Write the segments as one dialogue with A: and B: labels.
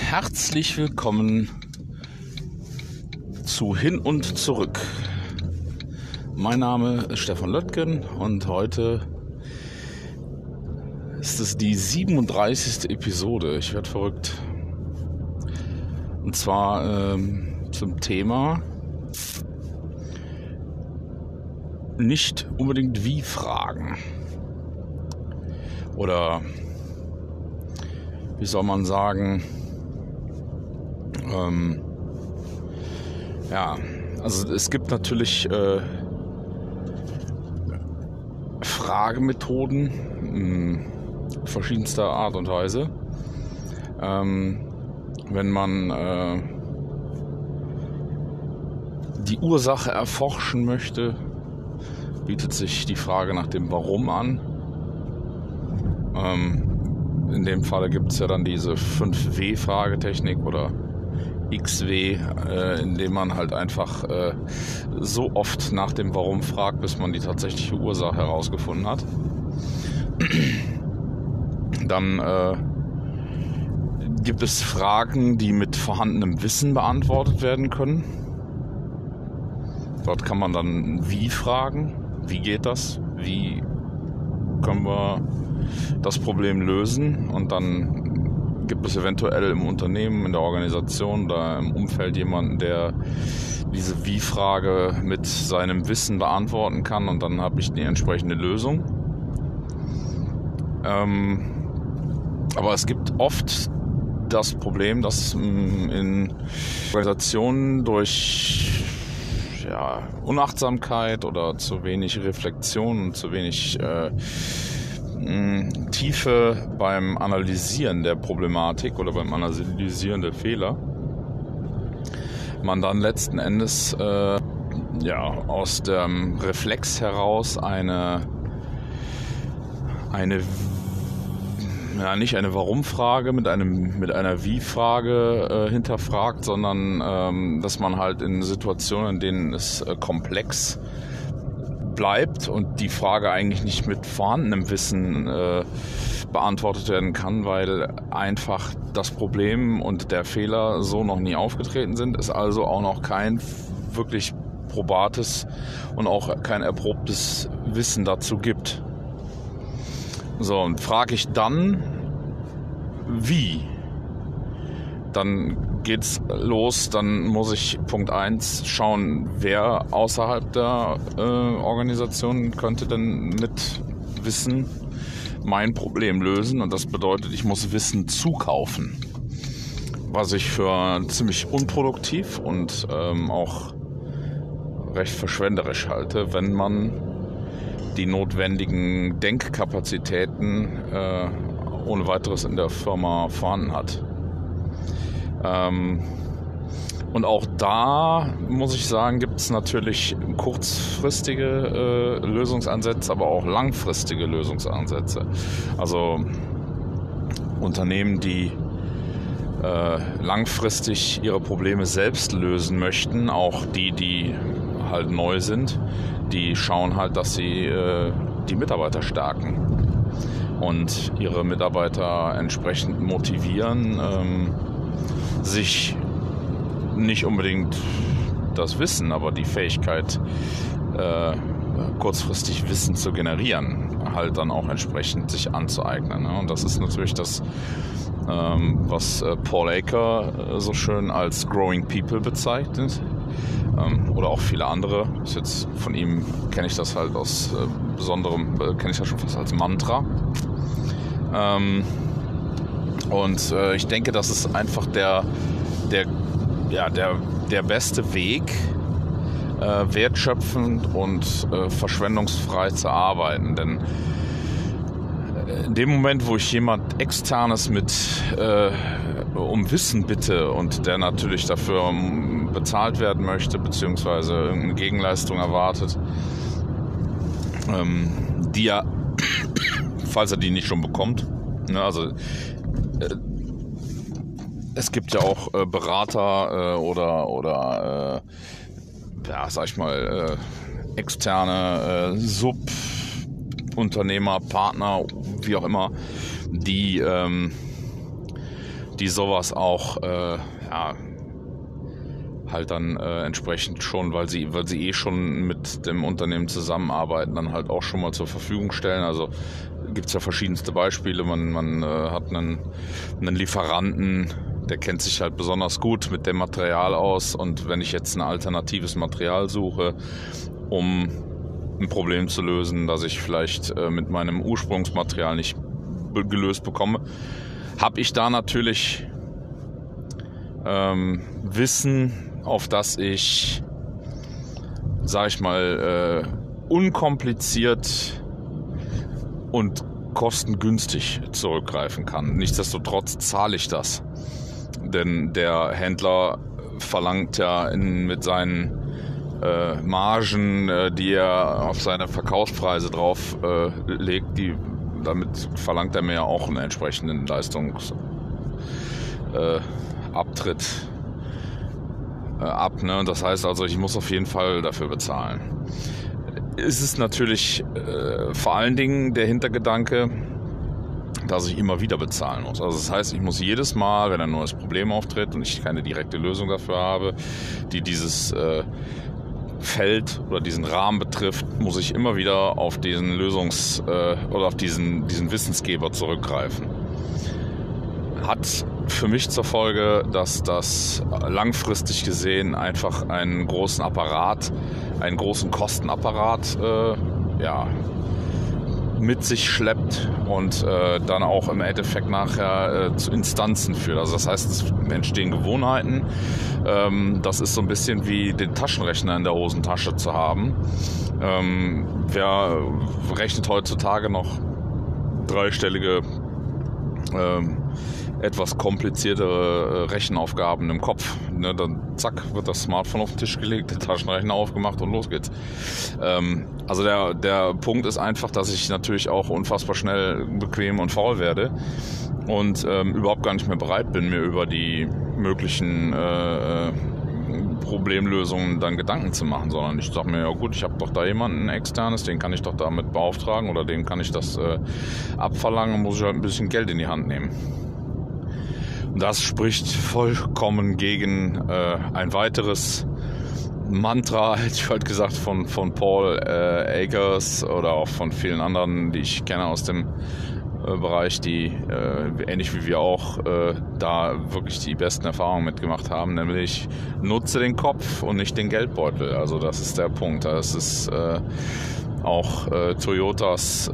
A: Herzlich willkommen zu Hin und Zurück. Mein Name ist Stefan Löttgen und heute ist es die 37. Episode. Ich werde verrückt. Und zwar ähm, zum Thema nicht unbedingt wie fragen. Oder wie soll man sagen, ähm, ja, also es gibt natürlich äh, Fragemethoden mh, verschiedenster Art und Weise. Ähm, wenn man äh, die Ursache erforschen möchte, bietet sich die Frage nach dem Warum an. Ähm, in dem Fall gibt es ja dann diese 5W-Fragetechnik oder XW, äh, indem man halt einfach äh, so oft nach dem Warum fragt, bis man die tatsächliche Ursache herausgefunden hat. Dann äh, gibt es Fragen, die mit vorhandenem Wissen beantwortet werden können. Dort kann man dann wie fragen, wie geht das, wie können wir das Problem lösen? Und dann gibt es eventuell im Unternehmen, in der Organisation oder im Umfeld jemanden, der diese Wie-Frage mit seinem Wissen beantworten kann. Und dann habe ich die entsprechende Lösung. Ähm, aber es gibt oft das Problem, dass mm, in Organisationen durch ja, Unachtsamkeit oder zu wenig Reflexion und zu wenig äh, Tiefe beim Analysieren der Problematik oder beim Analysieren der Fehler. Man dann letzten Endes äh, ja, aus dem Reflex heraus eine, eine ja, nicht eine Warum-Frage mit, mit einer Wie-Frage äh, hinterfragt, sondern ähm, dass man halt in Situationen, in denen es äh, komplex bleibt und die Frage eigentlich nicht mit vorhandenem Wissen äh, beantwortet werden kann, weil einfach das Problem und der Fehler so noch nie aufgetreten sind, es also auch noch kein wirklich probates und auch kein erprobtes Wissen dazu gibt. So, und frage ich dann, wie? Dann geht's los, dann muss ich Punkt 1 schauen, wer außerhalb der äh, Organisation könnte denn mit Wissen mein Problem lösen. Und das bedeutet, ich muss Wissen zukaufen. Was ich für ziemlich unproduktiv und ähm, auch recht verschwenderisch halte, wenn man die notwendigen Denkkapazitäten äh, ohne weiteres in der Firma vorhanden hat. Ähm, und auch da muss ich sagen, gibt es natürlich kurzfristige äh, Lösungsansätze, aber auch langfristige Lösungsansätze. Also Unternehmen, die äh, langfristig ihre Probleme selbst lösen möchten, auch die, die halt neu sind, die schauen halt, dass sie äh, die Mitarbeiter stärken und ihre Mitarbeiter entsprechend motivieren. Ähm, sich nicht unbedingt das Wissen, aber die Fähigkeit, äh, kurzfristig Wissen zu generieren, halt dann auch entsprechend sich anzueignen. Ne? Und das ist natürlich das, ähm, was äh, Paul Aker äh, so schön als Growing People bezeichnet. Ähm, oder auch viele andere. Ist jetzt von ihm kenne ich das halt aus äh, besonderem, äh, kenne ich das schon fast als Mantra. Ähm, und äh, ich denke, das ist einfach der, der, ja, der, der beste Weg, äh, wertschöpfend und äh, verschwendungsfrei zu arbeiten. Denn äh, in dem Moment, wo ich jemand externes mit um Wissen bitte und der natürlich dafür bezahlt werden möchte, beziehungsweise irgendeine Gegenleistung erwartet, ähm, die er, falls er die nicht schon bekommt, ne, also äh, es gibt ja auch äh, Berater äh, oder, oder ja, sag ich mal, äh, externe äh, Subunternehmer, Partner, wie auch immer, die, ähm, die sowas auch äh, ja, halt dann äh, entsprechend schon, weil sie, weil sie eh schon mit dem Unternehmen zusammenarbeiten, dann halt auch schon mal zur Verfügung stellen. Also gibt es ja verschiedenste Beispiele. Man, man äh, hat einen, einen Lieferanten, der kennt sich halt besonders gut mit dem Material aus und wenn ich jetzt ein alternatives Material suche, um ein Problem zu lösen, das ich vielleicht äh, mit meinem Ursprungsmaterial nicht gelöst bekomme, habe ich da natürlich ähm, Wissen auf das ich, sag ich mal, äh, unkompliziert und kostengünstig zurückgreifen kann. Nichtsdestotrotz zahle ich das. Denn der Händler verlangt ja in, mit seinen äh, Margen, äh, die er auf seine Verkaufspreise drauf äh, legt, die, damit verlangt er mir auch einen entsprechenden Leistungsabtritt äh, ab. Ne? Das heißt also, ich muss auf jeden Fall dafür bezahlen. Es ist natürlich äh, vor allen Dingen der Hintergedanke, dass ich immer wieder bezahlen muss. Also das heißt, ich muss jedes Mal, wenn ein neues Problem auftritt und ich keine direkte Lösung dafür habe, die dieses äh, Feld oder diesen Rahmen betrifft, muss ich immer wieder auf diesen Lösungs- äh, oder auf diesen, diesen Wissensgeber zurückgreifen. Hat für mich zur Folge, dass das langfristig gesehen einfach einen großen Apparat, einen großen Kostenapparat äh, ja, mit sich schleppt und äh, dann auch im Endeffekt nachher äh, zu Instanzen führt. Also das heißt, es entstehen Gewohnheiten. Ähm, das ist so ein bisschen wie den Taschenrechner in der Hosentasche zu haben. Ähm, wer rechnet heutzutage noch dreistellige ähm, etwas kompliziertere äh, Rechenaufgaben im Kopf. Ne, dann zack, wird das Smartphone auf den Tisch gelegt, der Taschenrechner aufgemacht und los geht's. Ähm, also der, der Punkt ist einfach, dass ich natürlich auch unfassbar schnell bequem und faul werde und ähm, überhaupt gar nicht mehr bereit bin, mir über die möglichen äh, äh Problemlösungen dann Gedanken zu machen, sondern ich sage mir, ja gut, ich habe doch da jemanden externes, den kann ich doch damit beauftragen oder dem kann ich das äh, abverlangen muss ich halt ein bisschen Geld in die Hand nehmen. Das spricht vollkommen gegen äh, ein weiteres Mantra, hätte ich halt gesagt, von, von Paul äh, Akers oder auch von vielen anderen, die ich kenne aus dem äh, Bereich, die äh, ähnlich wie wir auch äh, da wirklich die besten Erfahrungen mitgemacht haben, nämlich nutze den Kopf und nicht den Geldbeutel. Also das ist der Punkt. Das ist äh, auch Toyotas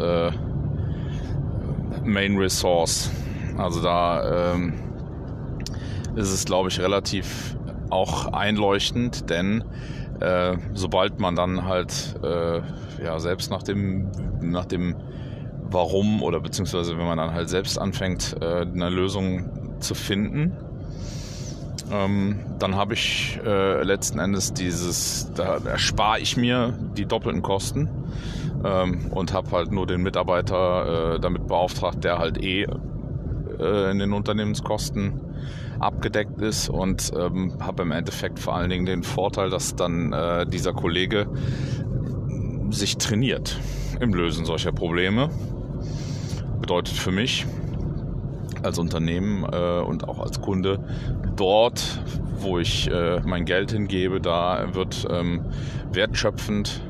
A: Main Resource. Also da ähm, ist es, glaube ich, relativ auch einleuchtend, denn äh, sobald man dann halt äh, ja selbst nach dem nach dem Warum oder beziehungsweise wenn man dann halt selbst anfängt, äh, eine Lösung zu finden, ähm, dann habe ich äh, letzten Endes dieses, da erspare ich mir die doppelten Kosten ähm, und habe halt nur den Mitarbeiter äh, damit beauftragt, der halt eh äh, in den Unternehmenskosten abgedeckt ist und ähm, habe im Endeffekt vor allen Dingen den Vorteil, dass dann äh, dieser Kollege sich trainiert im Lösen solcher Probleme. Bedeutet für mich als Unternehmen äh, und auch als Kunde dort, wo ich äh, mein Geld hingebe, da wird ähm, wertschöpfend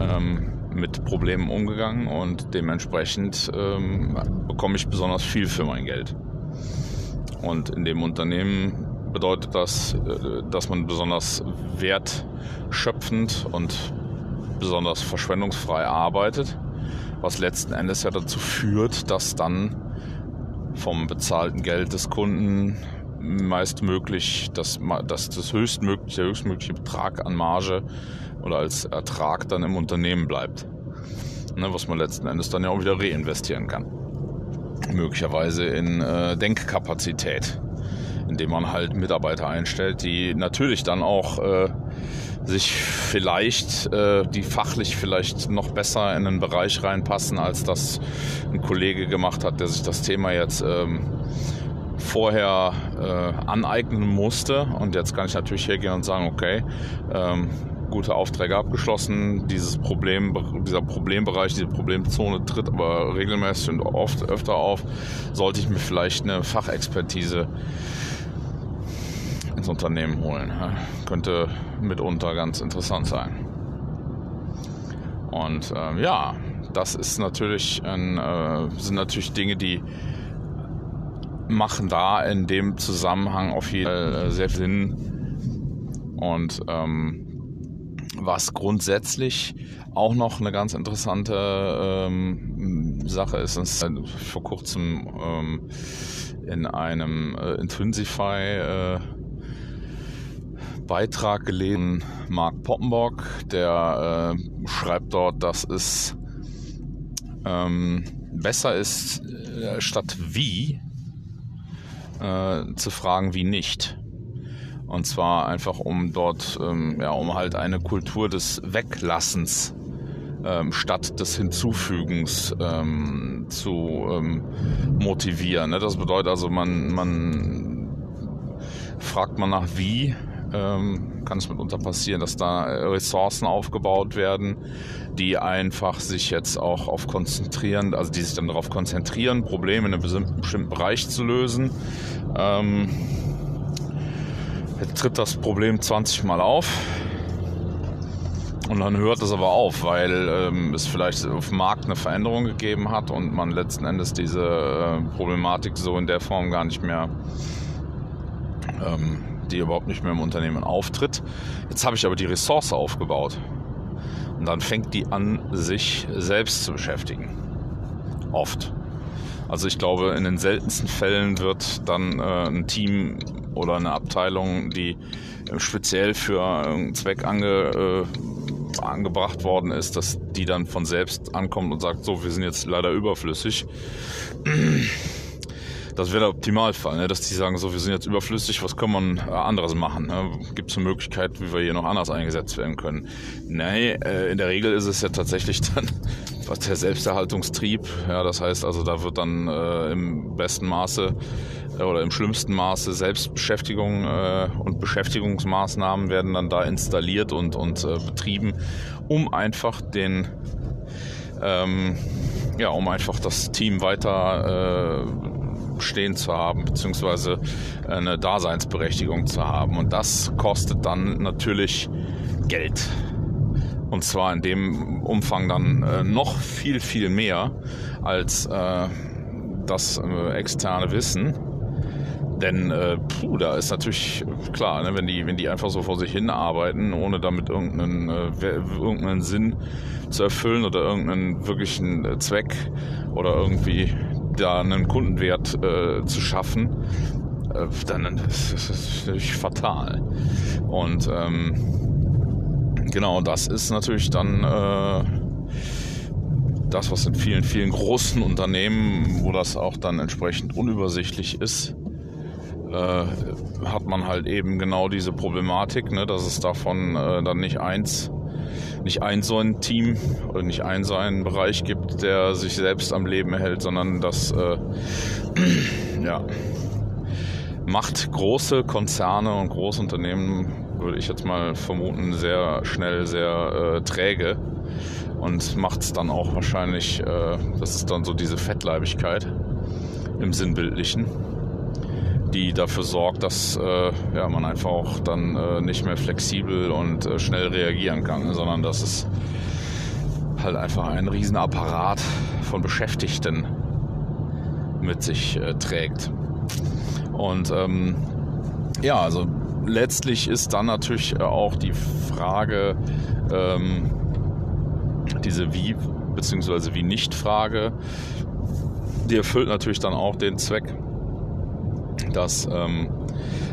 A: ähm, mit Problemen umgegangen und dementsprechend ähm, bekomme ich besonders viel für mein Geld. Und in dem Unternehmen bedeutet das, äh, dass man besonders wertschöpfend und besonders verschwendungsfrei arbeitet, was letzten Endes ja dazu führt, dass dann vom bezahlten Geld des Kunden meist möglich, dass, dass das höchstmögliche, der höchstmögliche Betrag an Marge oder als Ertrag dann im Unternehmen bleibt. Ne, was man letzten Endes dann ja auch wieder reinvestieren kann möglicherweise in äh, Denkkapazität, indem man halt Mitarbeiter einstellt, die natürlich dann auch äh, sich vielleicht, äh, die fachlich vielleicht noch besser in einen Bereich reinpassen, als das ein Kollege gemacht hat, der sich das Thema jetzt ähm, vorher äh, aneignen musste. Und jetzt kann ich natürlich hergehen und sagen, okay, ähm, gute Aufträge abgeschlossen. Dieses Problem, dieser Problembereich, diese Problemzone tritt aber regelmäßig und oft öfter auf. Sollte ich mir vielleicht eine Fachexpertise ins Unternehmen holen. Könnte mitunter ganz interessant sein. Und äh, ja, das ist natürlich ein, äh, sind natürlich Dinge, die machen da in dem Zusammenhang auf jeden Fall äh, sehr Sinn. Und ähm, was grundsätzlich auch noch eine ganz interessante ähm, Sache ist, ist vor kurzem ähm, in einem äh, Intrinsify äh, Beitrag gelesen, Mark Poppenbock, der äh, schreibt dort, dass es ähm, besser ist, äh, statt wie äh, zu fragen, wie nicht. Und zwar einfach, um dort, ähm, ja, um halt eine Kultur des Weglassens ähm, statt des Hinzufügens ähm, zu ähm, motivieren. Ne? Das bedeutet also, man, man fragt man nach wie, ähm, kann es mitunter passieren, dass da Ressourcen aufgebaut werden, die einfach sich jetzt auch auf konzentrieren, also die sich dann darauf konzentrieren, Probleme in einem bestimmten Bereich zu lösen. Ähm, tritt das Problem 20 Mal auf und dann hört es aber auf, weil ähm, es vielleicht auf dem Markt eine Veränderung gegeben hat und man letzten Endes diese äh, Problematik so in der Form gar nicht mehr, ähm, die überhaupt nicht mehr im Unternehmen auftritt. Jetzt habe ich aber die Ressource aufgebaut und dann fängt die an, sich selbst zu beschäftigen. Oft. Also ich glaube, in den seltensten Fällen wird dann äh, ein Team oder eine Abteilung, die äh, speziell für einen Zweck ange, äh, angebracht worden ist, dass die dann von selbst ankommt und sagt, so, wir sind jetzt leider überflüssig. Das wäre der Optimalfall, ne? dass die sagen, so, wir sind jetzt überflüssig, was können wir äh, anderes machen? Ne? Gibt es eine Möglichkeit, wie wir hier noch anders eingesetzt werden können? Nee, äh, in der Regel ist es ja tatsächlich dann der Selbsterhaltungstrieb. Ja, das heißt also, da wird dann äh, im besten Maße oder im schlimmsten Maße Selbstbeschäftigung äh, und Beschäftigungsmaßnahmen werden dann da installiert und, und äh, betrieben, um einfach den ähm, ja, um einfach das Team weiter äh, stehen zu haben, beziehungsweise eine Daseinsberechtigung zu haben. Und das kostet dann natürlich Geld. Und zwar in dem Umfang dann äh, noch viel, viel mehr als äh, das äh, externe Wissen. Denn äh, puh, da ist natürlich klar, ne, wenn, die, wenn die einfach so vor sich hin arbeiten, ohne damit irgendeinen, äh, irgendeinen Sinn zu erfüllen oder irgendeinen wirklichen äh, Zweck oder irgendwie da einen Kundenwert äh, zu schaffen, äh, dann ist das natürlich fatal. Und ähm, Genau, das ist natürlich dann äh, das, was in vielen, vielen großen Unternehmen, wo das auch dann entsprechend unübersichtlich ist, äh, hat man halt eben genau diese Problematik, ne, dass es davon äh, dann nicht eins, nicht ein so ein Team oder nicht ein so einen Bereich gibt, der sich selbst am Leben erhält, sondern das äh, ja, macht große Konzerne und Großunternehmen würde ich jetzt mal vermuten, sehr schnell, sehr äh, träge und macht es dann auch wahrscheinlich, äh, das ist dann so diese Fettleibigkeit im Sinnbildlichen, die dafür sorgt, dass äh, ja, man einfach auch dann äh, nicht mehr flexibel und äh, schnell reagieren kann, sondern dass es halt einfach ein Riesenapparat von Beschäftigten mit sich äh, trägt. Und ähm, ja, also letztlich ist dann natürlich auch die Frage, ähm, diese Wie- bzw. wie nicht-Frage, die erfüllt natürlich dann auch den Zweck, dass ähm,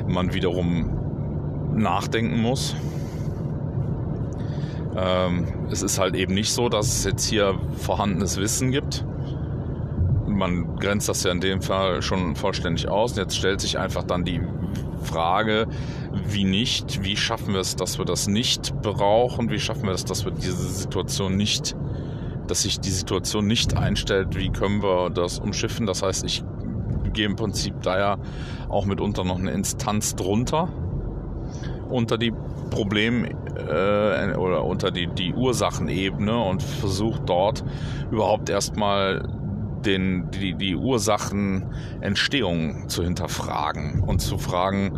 A: man wiederum nachdenken muss. Ähm, es ist halt eben nicht so, dass es jetzt hier vorhandenes Wissen gibt. Man grenzt das ja in dem Fall schon vollständig aus. Jetzt stellt sich einfach dann die Frage, wie nicht, wie schaffen wir es, dass wir das nicht brauchen, wie schaffen wir es, dass wir diese Situation nicht, dass sich die Situation nicht einstellt, wie können wir das umschiffen. Das heißt, ich im Prinzip da ja auch mitunter noch eine Instanz drunter. Unter die Problem äh, oder unter die, die Ursachenebene und versuche dort überhaupt erstmal den, die, die Ursachenentstehung zu hinterfragen und zu fragen,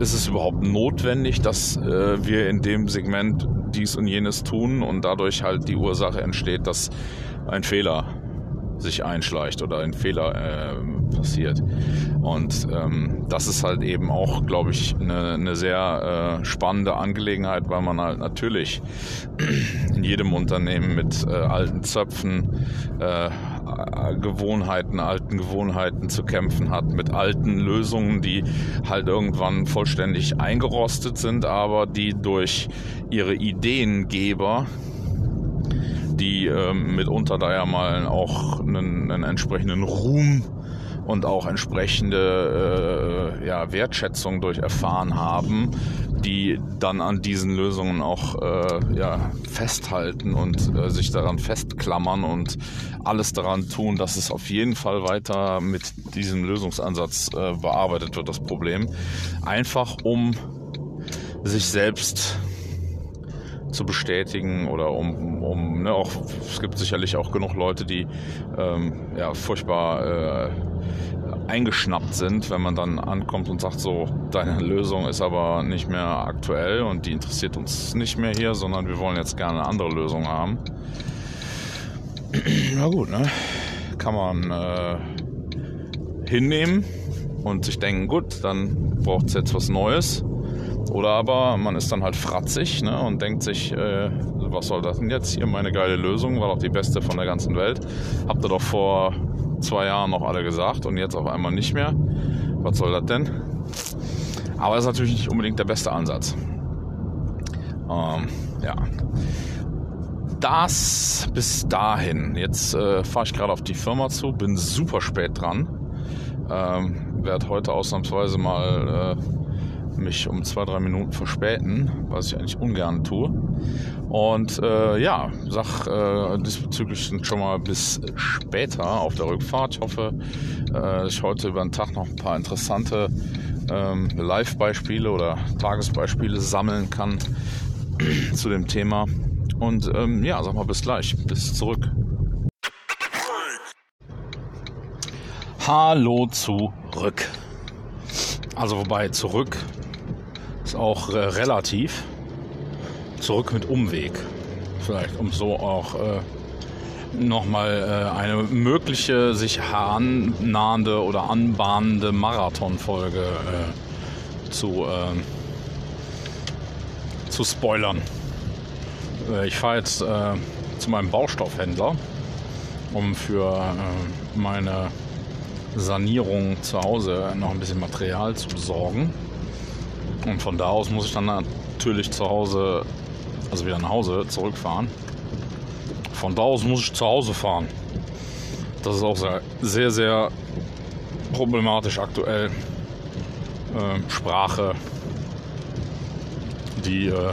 A: ist es überhaupt notwendig, dass äh, wir in dem Segment dies und jenes tun und dadurch halt die Ursache entsteht, dass ein Fehler sich einschleicht oder ein Fehler äh, passiert. Und ähm, das ist halt eben auch, glaube ich, eine, eine sehr äh, spannende Angelegenheit, weil man halt natürlich in jedem Unternehmen mit äh, alten Zöpfen, äh, Gewohnheiten, alten Gewohnheiten zu kämpfen hat, mit alten Lösungen, die halt irgendwann vollständig eingerostet sind, aber die durch ihre Ideengeber die ähm, mitunter da ja mal auch einen, einen entsprechenden Ruhm und auch entsprechende äh, ja, Wertschätzung durch erfahren haben, die dann an diesen Lösungen auch äh, ja, festhalten und äh, sich daran festklammern und alles daran tun, dass es auf jeden Fall weiter mit diesem Lösungsansatz äh, bearbeitet wird, das Problem. Einfach um sich selbst zu bestätigen oder um, um ne, auch, es gibt sicherlich auch genug Leute, die ähm, ja, furchtbar äh, eingeschnappt sind, wenn man dann ankommt und sagt, so, deine Lösung ist aber nicht mehr aktuell und die interessiert uns nicht mehr hier, sondern wir wollen jetzt gerne eine andere Lösung haben. Na gut, ne? Kann man äh, hinnehmen und sich denken, gut, dann braucht es jetzt was Neues. Oder aber man ist dann halt fratzig ne, und denkt sich, äh, was soll das denn jetzt? Hier meine geile Lösung, war doch die beste von der ganzen Welt. Habt ihr doch vor zwei Jahren noch alle gesagt und jetzt auf einmal nicht mehr. Was soll das denn? Aber das ist natürlich nicht unbedingt der beste Ansatz. Ähm, ja. Das bis dahin. Jetzt äh, fahre ich gerade auf die Firma zu, bin super spät dran. Ähm, werde heute ausnahmsweise mal äh, mich um zwei, drei Minuten verspäten, was ich eigentlich ungern tue. Und äh, ja, sag äh, diesbezüglich schon mal bis später auf der Rückfahrt. Ich hoffe, äh, ich heute über den Tag noch ein paar interessante ähm, Live-Beispiele oder Tagesbeispiele sammeln kann zu dem Thema. Und ähm, ja, sag mal bis gleich, bis zurück. Hallo zurück. Also wobei zurück ist auch äh, relativ. Zurück mit Umweg. Vielleicht, um so auch äh, nochmal äh, eine mögliche sich herannahende oder anbahnende Marathonfolge äh, zu, äh, zu spoilern. Äh, ich fahre jetzt äh, zu meinem Baustoffhändler, um für äh, meine Sanierung zu Hause noch ein bisschen Material zu besorgen. Und von da aus muss ich dann natürlich zu Hause, also wieder nach Hause zurückfahren. Von da aus muss ich zu Hause fahren. Das ist auch sehr, sehr, sehr problematisch aktuell. Ähm, Sprache, die äh,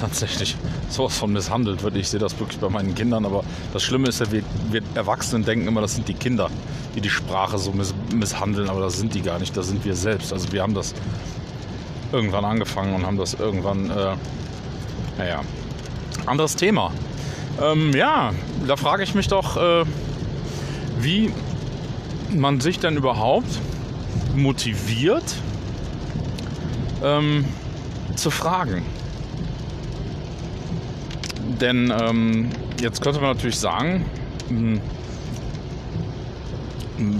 A: tatsächlich sowas von misshandelt wird. Ich sehe das wirklich bei meinen Kindern, aber das Schlimme ist ja, wir, wir Erwachsenen denken immer, das sind die Kinder, die die Sprache so miss misshandeln, aber das sind die gar nicht, das sind wir selbst. Also wir haben das irgendwann angefangen und haben das irgendwann, äh, naja, anderes Thema. Ähm, ja, da frage ich mich doch, äh, wie man sich denn überhaupt motiviert ähm, zu fragen. Denn ähm, jetzt könnte man natürlich sagen, hm,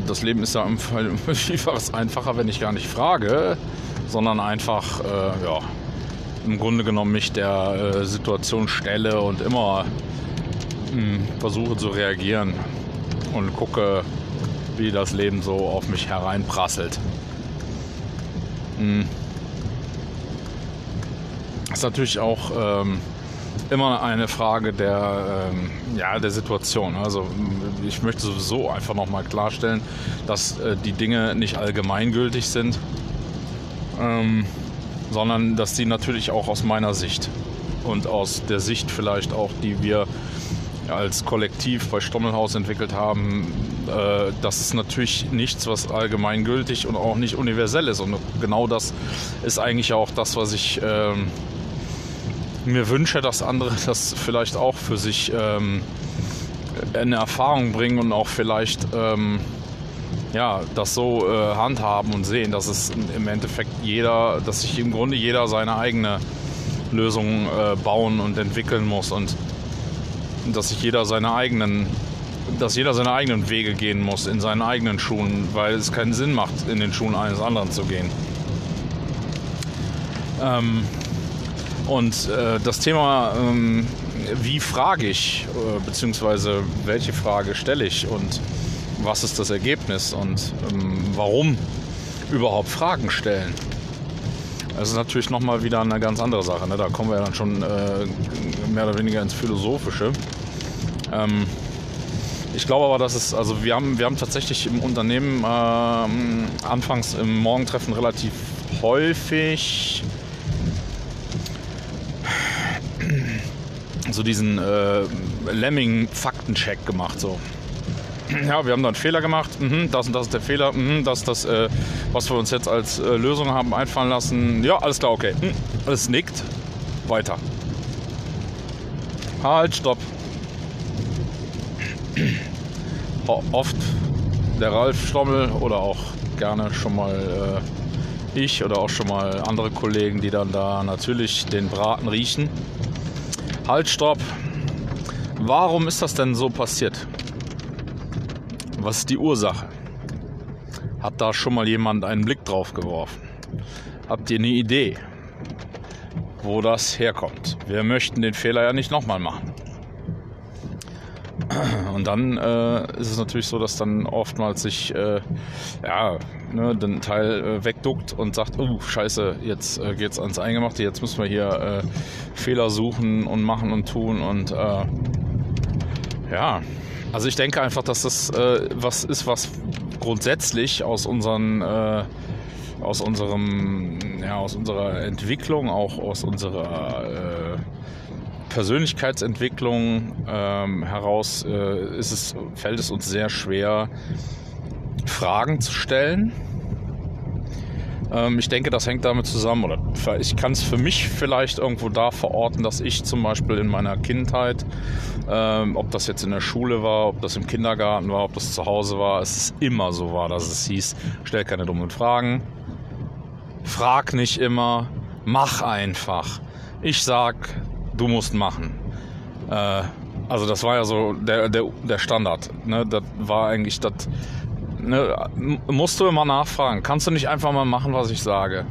A: das Leben ist ja im Fall vielfaches einfacher, wenn ich gar nicht frage, sondern einfach, äh, ja, im Grunde genommen mich der äh, Situation stelle und immer mh, hm, versuche zu reagieren und gucke, wie das Leben so auf mich hereinprasselt. Mh. Hm. Ist natürlich auch ähm, immer eine Frage der, ähm, ja, der Situation. Also ich möchte sowieso einfach nochmal klarstellen, dass äh, die Dinge nicht allgemeingültig sind, ähm, sondern dass sie natürlich auch aus meiner Sicht und aus der Sicht vielleicht auch, die wir als Kollektiv bei Stommelhaus entwickelt haben, äh, das ist natürlich nichts, was allgemeingültig und auch nicht universell ist. Und genau das ist eigentlich auch das, was ich ähm, mir wünsche, dass andere das vielleicht auch für sich ähm, eine Erfahrung bringen und auch vielleicht ähm, ja, das so äh, handhaben und sehen, dass es im Endeffekt jeder, dass sich im Grunde jeder seine eigene Lösung äh, bauen und entwickeln muss und dass sich jeder seine eigenen dass jeder seine eigenen Wege gehen muss in seinen eigenen Schuhen, weil es keinen Sinn macht, in den Schuhen eines anderen zu gehen. Ähm, und äh, das Thema, ähm, wie frage ich, äh, beziehungsweise welche Frage stelle ich und was ist das Ergebnis und ähm, warum überhaupt Fragen stellen. Das ist natürlich nochmal wieder eine ganz andere Sache. Ne? Da kommen wir dann schon äh, mehr oder weniger ins Philosophische. Ähm, ich glaube aber, dass es, also wir haben, wir haben tatsächlich im Unternehmen äh, anfangs im Morgentreffen relativ häufig so diesen äh, Lemming-Faktencheck gemacht. So. Ja, wir haben da einen Fehler gemacht. Mhm, das und das ist der Fehler. Mhm, das ist das, äh, was wir uns jetzt als äh, Lösung haben einfallen lassen. Ja, alles klar, okay. Mhm, es nickt. Weiter. Halt, stopp. Oft der Ralf Stommel oder auch gerne schon mal äh, ich oder auch schon mal andere Kollegen, die dann da natürlich den Braten riechen. Halt, stopp. Warum ist das denn so passiert? Was ist die Ursache? Hat da schon mal jemand einen Blick drauf geworfen? Habt ihr eine Idee, wo das herkommt? Wir möchten den Fehler ja nicht nochmal machen. Und dann äh, ist es natürlich so, dass dann oftmals sich äh, ja, ne, den Teil äh, wegduckt und sagt, oh scheiße, jetzt äh, geht's ans Eingemachte, jetzt müssen wir hier äh, Fehler suchen und machen und tun und äh, ja, also ich denke einfach, dass das äh, was ist, was grundsätzlich aus unseren äh, aus unserem ja aus unserer Entwicklung, auch aus unserer Persönlichkeitsentwicklung ähm, heraus äh, es, fällt es uns sehr schwer, Fragen zu stellen ähm, ich denke, das hängt damit zusammen, oder ich kann es für mich vielleicht irgendwo da verorten, dass ich zum Beispiel in meiner Kindheit, ähm, ob das jetzt in der Schule war, ob das im Kindergarten war, ob das zu Hause war, es immer so war, dass es hieß, stell keine dummen Fragen, frag nicht immer, mach einfach. Ich sag, du musst machen. Äh, also das war ja so der, der, der Standard. Ne? Das war eigentlich das ne, musst du immer nachfragen. Kannst du nicht einfach mal machen, was ich sage?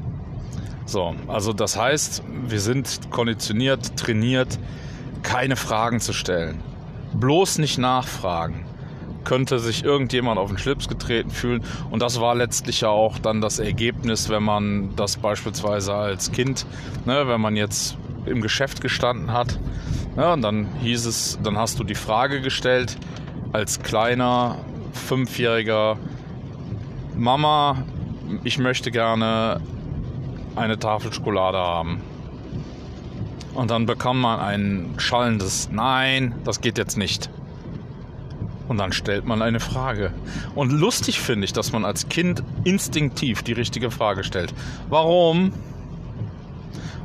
A: So, also das heißt, wir sind konditioniert, trainiert, keine Fragen zu stellen. Bloß nicht nachfragen. Könnte sich irgendjemand auf den Schlips getreten fühlen. Und das war letztlich ja auch dann das Ergebnis, wenn man das beispielsweise als Kind, ne, wenn man jetzt im Geschäft gestanden hat, ja, und dann hieß es, dann hast du die Frage gestellt, als kleiner fünfjähriger Mama, ich möchte gerne eine Tafel Schokolade haben. Und dann bekam man ein schallendes Nein, das geht jetzt nicht. Und dann stellt man eine Frage. Und lustig finde ich, dass man als Kind instinktiv die richtige Frage stellt. Warum?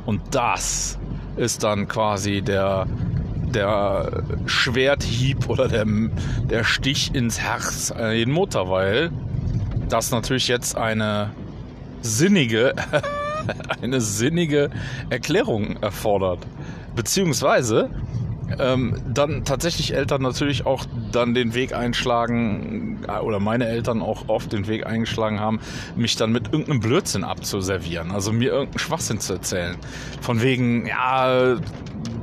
A: Und das ist dann quasi der der Schwerthieb oder der, der Stich ins Herz den Mutter, weil das natürlich jetzt eine sinnige, eine sinnige Erklärung erfordert. Beziehungsweise ähm, dann tatsächlich Eltern natürlich auch dann den Weg einschlagen, äh, oder meine Eltern auch oft den Weg eingeschlagen haben, mich dann mit irgendeinem Blödsinn abzuservieren, also mir irgendeinen Schwachsinn zu erzählen. Von wegen, ja,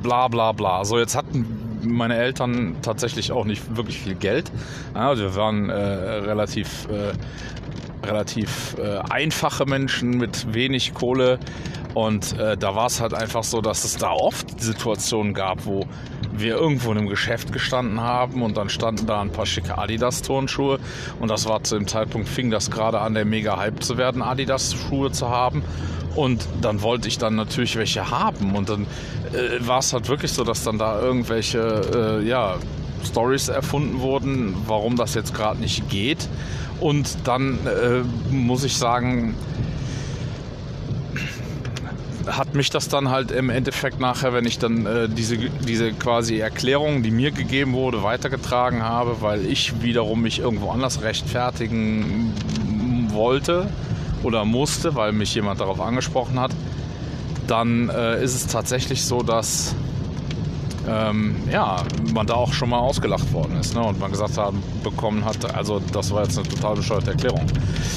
A: bla bla bla. So, jetzt hatten meine Eltern tatsächlich auch nicht wirklich viel Geld. Ja, wir waren äh, relativ, äh, relativ äh, einfache Menschen mit wenig Kohle. Und äh, da war es halt einfach so, dass es da oft Situationen gab, wo wir irgendwo in einem Geschäft gestanden haben und dann standen da ein paar schicke Adidas-Turnschuhe und das war zu dem Zeitpunkt, fing das gerade an, der mega Hype zu werden, Adidas-Schuhe zu haben und dann wollte ich dann natürlich welche haben. Und dann äh, war es halt wirklich so, dass dann da irgendwelche, äh, ja, Stories erfunden wurden, warum das jetzt gerade nicht geht. Und dann äh, muss ich sagen, hat mich das dann halt im Endeffekt nachher, wenn ich dann äh, diese, diese quasi Erklärung, die mir gegeben wurde, weitergetragen habe, weil ich wiederum mich irgendwo anders rechtfertigen wollte oder musste, weil mich jemand darauf angesprochen hat, dann äh, ist es tatsächlich so, dass ähm, ja, man da auch schon mal ausgelacht worden ist ne? und man gesagt hat, bekommen hat, also das war jetzt eine total bescheuerte Erklärung.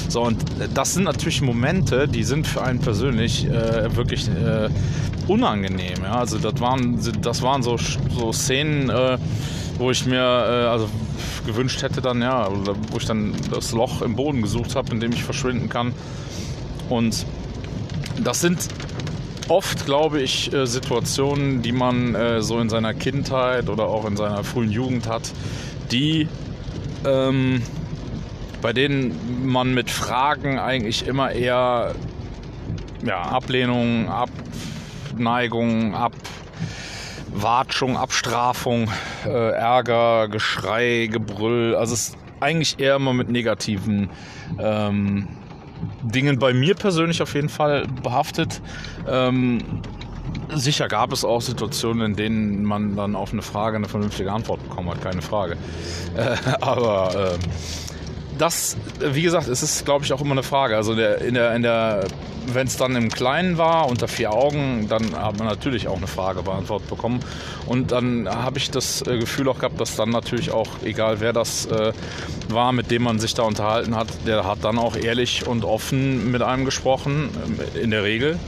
A: So, und das sind natürlich Momente, die sind für einen persönlich äh, wirklich äh, unangenehm. Ja? Also das waren, das waren so, so Szenen, äh, wo ich mir äh, also gewünscht hätte dann, ja, wo ich dann das Loch im Boden gesucht habe, in dem ich verschwinden kann. Und das sind oft, glaube ich, äh, Situationen, die man äh, so in seiner Kindheit oder auch in seiner frühen Jugend hat, die ähm, bei denen man mit Fragen eigentlich immer eher ja, Ablehnung, Abneigung, Abwatschung, Abstrafung, äh, Ärger, Geschrei, Gebrüll, also es ist eigentlich eher immer mit negativen ähm, Dingen bei mir persönlich auf jeden Fall behaftet. Ähm, sicher gab es auch Situationen, in denen man dann auf eine Frage eine vernünftige Antwort bekommen hat, keine Frage. Äh, aber äh, das, wie gesagt, es ist, glaube ich, auch immer eine Frage. Also der, in der, in der, wenn es dann im Kleinen war, unter vier Augen, dann hat man natürlich auch eine Frage beantwortet bekommen. Und dann habe ich das äh, Gefühl auch gehabt, dass dann natürlich auch, egal wer das äh, war, mit dem man sich da unterhalten hat, der hat dann auch ehrlich und offen mit einem gesprochen, äh, in der Regel.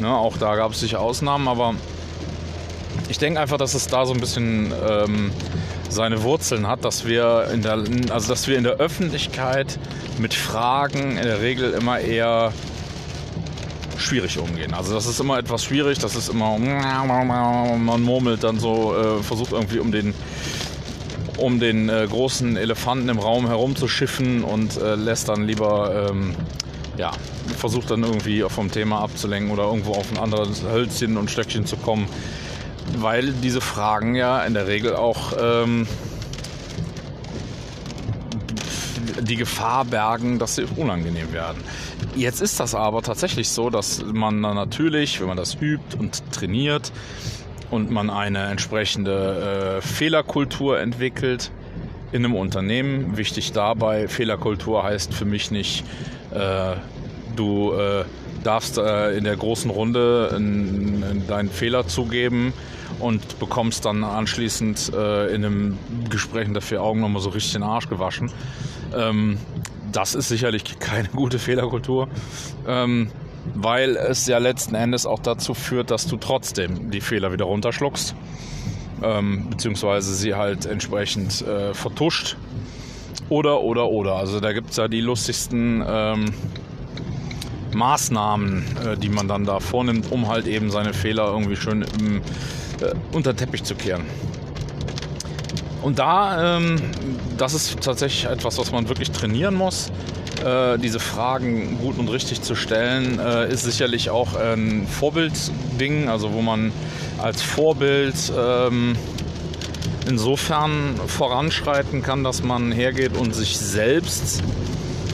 A: Ne, auch da gab es sicher Ausnahmen, aber ich denke einfach, dass es da so ein bisschen ähm, seine Wurzeln hat, dass wir in der, also dass wir in der Öffentlichkeit mit Fragen in der Regel immer eher schwierig umgehen. Also das ist immer etwas schwierig, das ist immer man murmelt dann so, äh, versucht irgendwie um den um den äh, großen Elefanten im Raum herumzuschiffen und äh, lässt dann lieber ähm, ja, versucht dann irgendwie vom Thema abzulenken oder irgendwo auf ein anderes Hölzchen und Stöckchen zu kommen weil diese Fragen ja in der Regel auch ähm, die Gefahr bergen, dass sie unangenehm werden. Jetzt ist das aber tatsächlich so, dass man dann natürlich, wenn man das übt und trainiert und man eine entsprechende äh, Fehlerkultur entwickelt in einem Unternehmen, wichtig dabei, Fehlerkultur heißt für mich nicht, äh, du äh, darfst äh, in der großen Runde deinen Fehler zugeben und bekommst dann anschließend äh, in einem Gespräch unter vier Augen nochmal so richtig den Arsch gewaschen. Ähm, das ist sicherlich keine gute Fehlerkultur, ähm, weil es ja letzten Endes auch dazu führt, dass du trotzdem die Fehler wieder runterschluckst, ähm, beziehungsweise sie halt entsprechend äh, vertuscht. Oder, oder, oder. Also da gibt es ja die lustigsten ähm, Maßnahmen, äh, die man dann da vornimmt, um halt eben seine Fehler irgendwie schön im, äh, unter den Teppich zu kehren. Und da, ähm, das ist tatsächlich etwas, was man wirklich trainieren muss. Äh, diese Fragen gut und richtig zu stellen, äh, ist sicherlich auch ein Vorbildding, also wo man als Vorbild ähm, insofern voranschreiten kann, dass man hergeht und sich selbst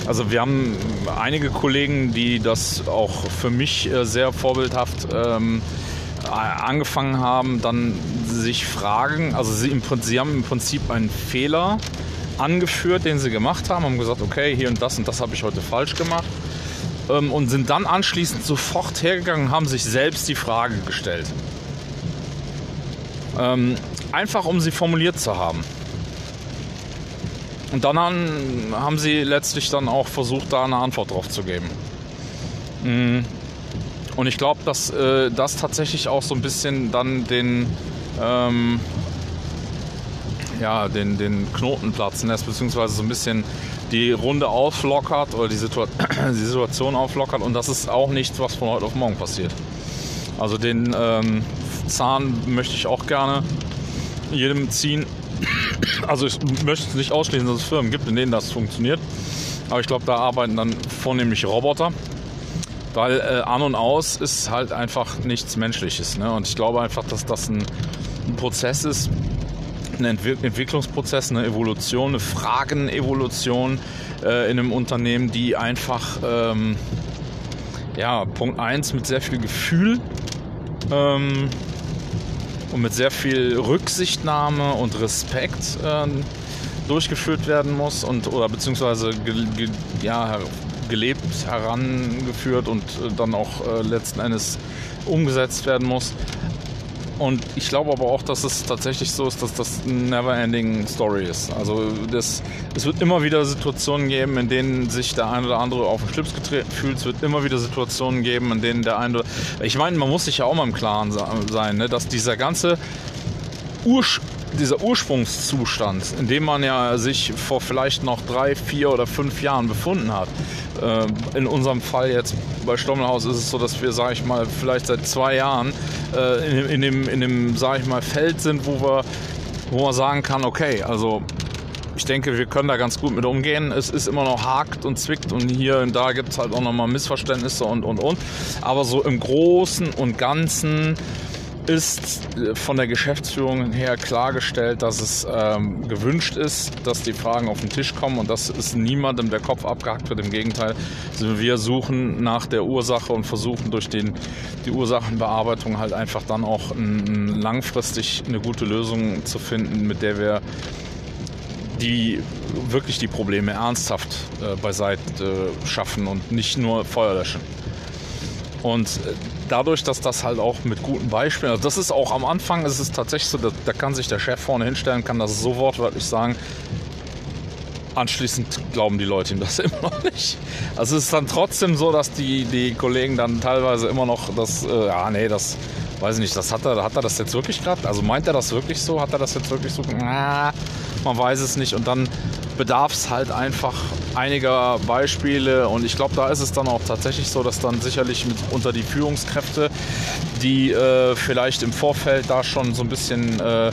A: also wir haben einige Kollegen, die das auch für mich äh, sehr vorbildhaft ähm, angefangen haben, dann sich fragen, also sie, im, sie haben im Prinzip einen Fehler angeführt, den sie gemacht haben, haben gesagt, okay, hier und das und das habe ich heute falsch gemacht ähm, und sind dann anschließend sofort hergegangen und haben sich selbst die Frage gestellt. Ähm, einfach um sie formuliert zu haben. Und dann haben sie letztlich dann auch versucht, da eine Antwort drauf zu geben. Mm. Und ich glaube, dass äh, das tatsächlich auch so ein bisschen dann den, ähm, ja, den, den Knoten platzen lässt, beziehungsweise so ein bisschen die Runde auflockert oder die, Situa die Situation auflockert. Und das ist auch nichts, was von heute auf morgen passiert. Also den ähm, Zahn möchte ich auch gerne jedem ziehen, also ich möchte nicht ausschließen, dass es Firmen gibt, in denen das funktioniert. Aber ich glaube, da arbeiten dann vornehmlich Roboter. Weil äh, an und aus ist halt einfach nichts Menschliches. Ne? Und ich glaube einfach, dass das ein, ein Prozess ist, ein Entwick Entwicklungsprozess, eine Evolution, eine Fragenevolution äh, in einem Unternehmen, die einfach, ähm, ja, Punkt 1 mit sehr viel Gefühl ähm, und mit sehr viel Rücksichtnahme und Respekt äh, durchgeführt werden muss und oder beziehungsweise ge, ja, gelebt, herangeführt und äh, dann auch äh, letzten Endes umgesetzt werden muss. Und ich glaube aber auch, dass es tatsächlich so ist, dass das eine never-ending Story ist. Also das, es wird immer wieder Situationen geben, in denen sich der eine oder andere auf den Schlips getreten fühlt. Es wird immer wieder Situationen geben, in denen der eine oder Ich meine, man muss sich ja auch mal im Klaren sein, ne, dass dieser ganze Ursch dieser Ursprungszustand, in dem man ja sich vor vielleicht noch drei, vier oder fünf Jahren befunden hat. Äh, in unserem Fall jetzt bei Stommelhaus ist es so, dass wir, sage ich mal, vielleicht seit zwei Jahren äh, in, dem, in dem, sage ich mal, Feld sind, wo wir, wo man sagen kann, okay, also ich denke, wir können da ganz gut mit umgehen. Es ist immer noch hakt und zwickt und hier und da gibt es halt auch nochmal Missverständnisse und und und. Aber so im Großen und Ganzen ist äh, von der Geschäftsführung her klargestellt, dass es ähm, gewünscht ist, dass die Fragen auf den Tisch kommen und dass es niemandem der Kopf abgehackt wird. Im Gegenteil, also wir suchen nach der Ursache und versuchen durch den, die Ursachenbearbeitung halt einfach dann auch ein, langfristig eine gute Lösung zu finden, mit der wir die wirklich die Probleme ernsthaft äh, beiseite äh, schaffen und nicht nur Feuer löschen. Und äh, dadurch, dass das halt auch mit guten Beispielen, also das ist auch am Anfang, ist es tatsächlich so, da, da kann sich der Chef vorne hinstellen, kann das so wortwörtlich sagen. Anschließend glauben die Leute ihm das immer noch nicht. Also es ist dann trotzdem so, dass die, die Kollegen dann teilweise immer noch das, äh, ja, nee, das, weiß ich nicht, das hat er, hat er das jetzt wirklich gerade? Also meint er das wirklich so? Hat er das jetzt wirklich so? Na, man weiß es nicht. Und dann bedarf es halt einfach einiger Beispiele. Und ich glaube, da ist es dann auch tatsächlich so, dass dann sicherlich mit unter die Führungskräfte, die äh, vielleicht im Vorfeld da schon so ein bisschen, äh,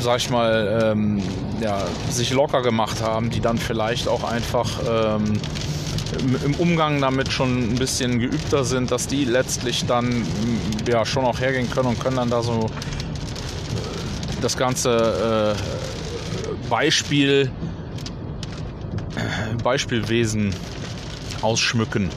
A: sag ich mal, ähm, ja, sich locker gemacht haben, die dann vielleicht auch einfach ähm, im Umgang damit schon ein bisschen geübter sind, dass die letztlich dann ja schon auch hergehen können und können dann da so äh, das ganze äh, Beispiel Beispielwesen ausschmücken.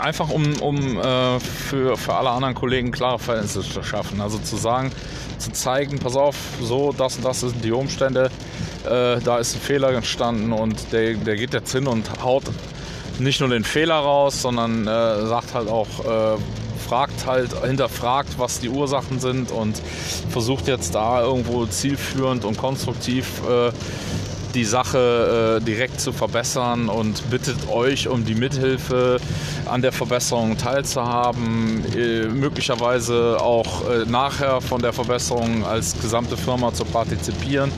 A: Einfach um, um äh, für, für alle anderen Kollegen klare Verhältnisse zu schaffen. Also zu sagen, zu zeigen, pass auf, so, das und das sind die Umstände, äh, da ist ein Fehler entstanden und der, der geht jetzt hin und haut nicht nur den Fehler raus, sondern äh, sagt halt auch, äh, fragt halt, hinterfragt, was die Ursachen sind und versucht jetzt da irgendwo zielführend und konstruktiv äh, die Sache äh, direkt zu verbessern und bittet euch um die Mithilfe an der Verbesserung teilzuhaben, äh, möglicherweise auch äh, nachher von der Verbesserung als gesamte Firma zu partizipieren.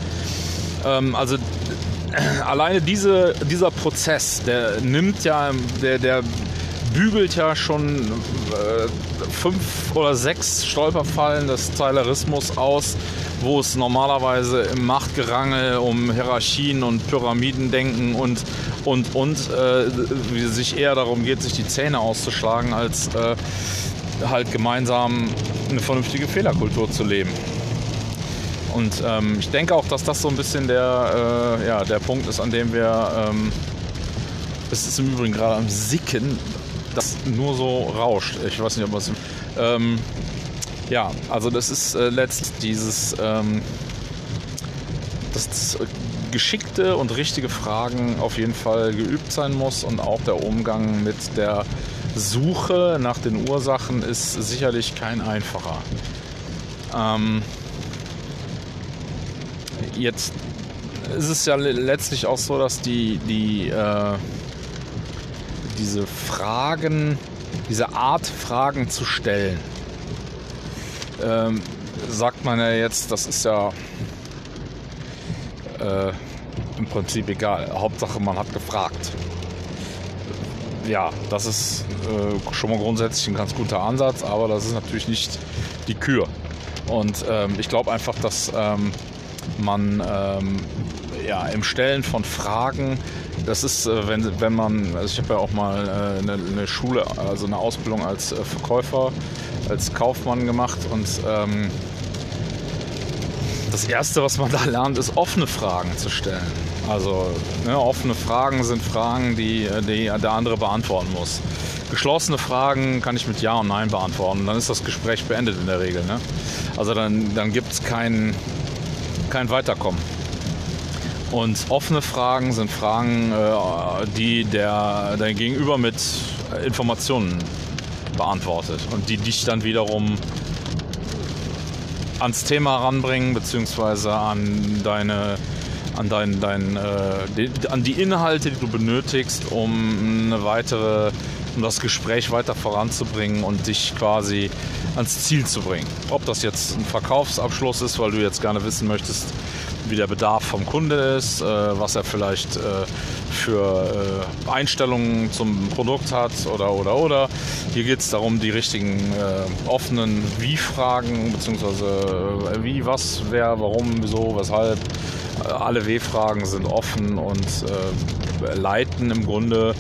A: Ähm, also alleine diese, dieser Prozess, der nimmt ja, der, der bügelt ja schon äh, fünf oder sechs Stolperfallen des Taylorismus aus, wo es normalerweise im Machtgerangel um Hierarchien und Pyramidendenken und und und äh, sich eher darum geht, sich die Zähne auszuschlagen, als äh, halt gemeinsam eine vernünftige Fehlerkultur zu leben. Und ähm, ich denke auch, dass das so ein bisschen der, äh, ja, der Punkt ist, an dem wir. Ähm, es ist im Übrigen gerade am Sicken, nur so rauscht. Ich weiß nicht, ob es. Ähm, ja, also das ist äh, letzt dieses ähm, das geschickte und richtige Fragen auf jeden Fall geübt sein muss und auch der Umgang mit der Suche nach den Ursachen ist sicherlich kein einfacher. Ähm, jetzt ist es ja letztlich auch so, dass die, die äh, diese Fragen, diese Art Fragen zu stellen, ähm, sagt man ja jetzt, das ist ja äh, im Prinzip egal. Hauptsache, man hat gefragt. Ja, das ist äh, schon mal grundsätzlich ein ganz guter Ansatz, aber das ist natürlich nicht die Kür. Und ähm, ich glaube einfach, dass ähm, man ähm, ja, im Stellen von Fragen das ist, äh, wenn, wenn man, also ich habe ja auch mal äh, eine, eine, Schule, also eine Ausbildung als äh, Verkäufer, als Kaufmann gemacht und ähm, das Erste, was man da lernt, ist offene Fragen zu stellen. Also ne, offene Fragen sind Fragen, die, die der andere beantworten muss. Geschlossene Fragen kann ich mit Ja und Nein beantworten. Dann ist das Gespräch beendet in der Regel. Ne? Also dann, dann gibt es kein, kein Weiterkommen. Und offene Fragen sind Fragen, äh, die der, dein Gegenüber mit Informationen beantwortet und die dich dann wiederum ans Thema ranbringen, beziehungsweise an deine an, dein, dein, äh, an die Inhalte, die du benötigst, um eine weitere, um das Gespräch weiter voranzubringen und dich quasi ans Ziel zu bringen. Ob das jetzt ein Verkaufsabschluss ist, weil du jetzt gerne wissen möchtest, wie der Bedarf vom Kunde ist, äh, was er vielleicht äh, für äh, Einstellungen zum Produkt hat oder oder oder. Hier geht es darum, die richtigen äh, offenen Wie-Fragen, beziehungsweise äh, wie, was, wer, warum, wieso, weshalb. Alle W-Fragen sind offen und leiten im Grunde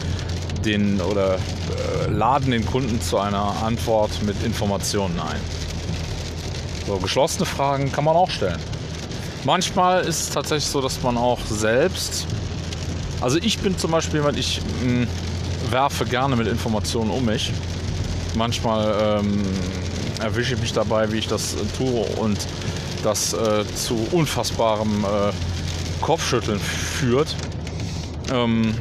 A: den oder laden den Kunden zu einer Antwort mit Informationen ein. So, geschlossene Fragen kann man auch stellen. Manchmal ist es tatsächlich so, dass man auch selbst, also ich bin zum Beispiel jemand, ich mh, hm, werfe gerne mit Informationen um mich. Manchmal ähm, erwische ich mich dabei, wie ich das äh, tue und das äh, zu unfassbarem äh, Kopfschütteln führt. Ähm,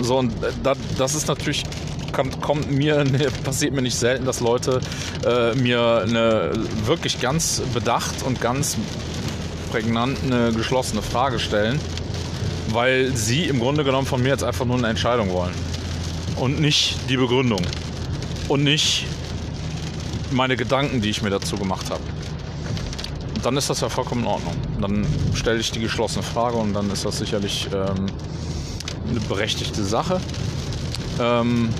A: so, und das, das ist natürlich kommt, mir, passiert mir nicht selten, dass Leute äh, mir eine wirklich ganz bedacht und ganz prägnant eine geschlossene Frage stellen, weil sie im Grunde genommen von mir jetzt einfach nur eine Entscheidung wollen. Und nicht die Begründung. Und nicht meine Gedanken, die ich mir dazu gemacht habe. Dann ist das ja vollkommen in Ordnung. Dann stelle ich die geschlossene Frage und dann ist das sicherlich ähm, eine berechtigte Sache. Ähm,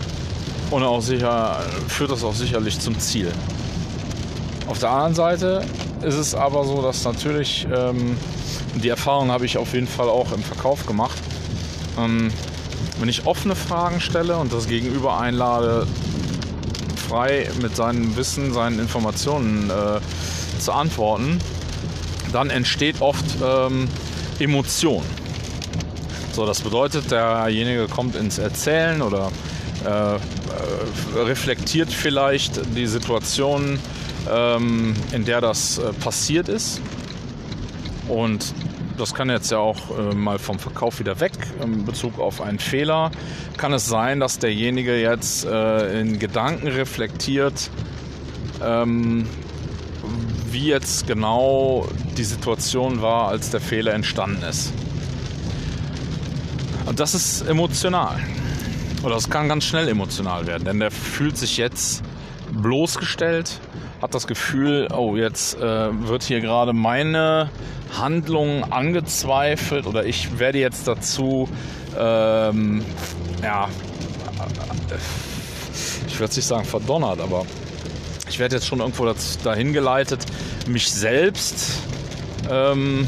A: und auch sicher führt das auch sicherlich zum Ziel. Auf der anderen Seite ist es aber so, dass natürlich, ähm, die Erfahrung habe ich auf jeden Fall auch im Verkauf gemacht, ähm, wenn ich offene Fragen stelle und das Gegenüber einlade, frei mit seinem Wissen, seinen Informationen äh, zu antworten, dann entsteht oft ähm, Emotion. So, das bedeutet, derjenige kommt ins Erzählen oder äh, äh reflektiert vielleicht die Situation ähm, in der das äh, passiert ist. Und das kann jetzt ja auch äh, mal vom Verkauf wieder weg in Bezug auf einen Fehler. Kann es sein, dass derjenige jetzt äh, in Gedanken reflektiert, ähm, wie jetzt genau die Situation war, als der Fehler entstanden ist. Und das ist emotional. Oder es kann ganz schnell emotional werden, denn der fühlt sich jetzt bloßgestellt, hat das Gefühl, oh, jetzt äh, wird hier gerade meine Handlung angezweifelt oder ich werde jetzt dazu, ähm, ja, ich würde nicht sagen verdonnert, aber ich werde jetzt schon irgendwo dahin geleitet, mich selbst ähm,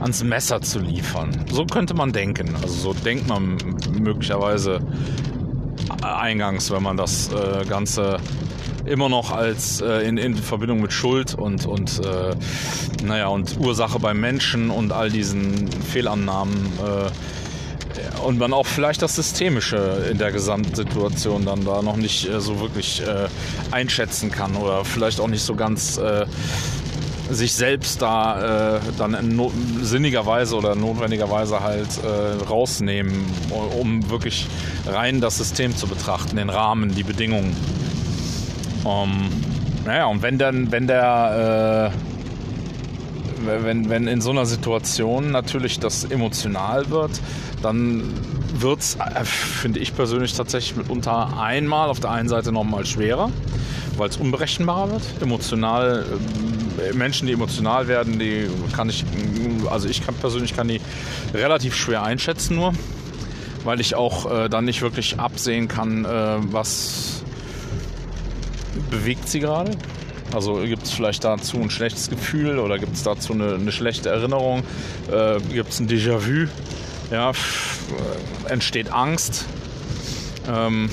A: ans Messer zu liefern. So könnte man denken. Also so denkt man möglicherweise eingangs, wenn man das äh, Ganze immer noch als äh, in, in, Verbindung mit Schuld und, und äh, naja und Ursache beim Menschen und all diesen Fehlannahmen äh, und man auch vielleicht das Systemische in der Gesamtsituation dann da noch nicht äh, so wirklich äh, einschätzen kann oder vielleicht auch nicht so ganz äh, sich selbst da äh, dann no sinnigerweise oder notwendigerweise halt äh, rausnehmen, um wirklich rein das System zu betrachten, den Rahmen, die Bedingungen. Um, naja, und wenn dann, wenn der, äh, wenn, wenn in so einer Situation natürlich das emotional wird, dann wird es, äh, finde ich persönlich tatsächlich mitunter einmal auf der einen Seite nochmal schwerer, weil es unberechenbarer wird. Emotional, äh, Menschen, die emotional werden, die kann ich, also ich kann persönlich kann die relativ schwer einschätzen nur, weil ich auch äh, dann nicht wirklich absehen kann, äh, was bewegt sie gerade? Also gibt es vielleicht dazu ein schlechtes Gefühl oder gibt es dazu eine, eine, schlechte Erinnerung? Äh, gibt es ein Déjà-vu? Ja, entsteht Angst? Ähm,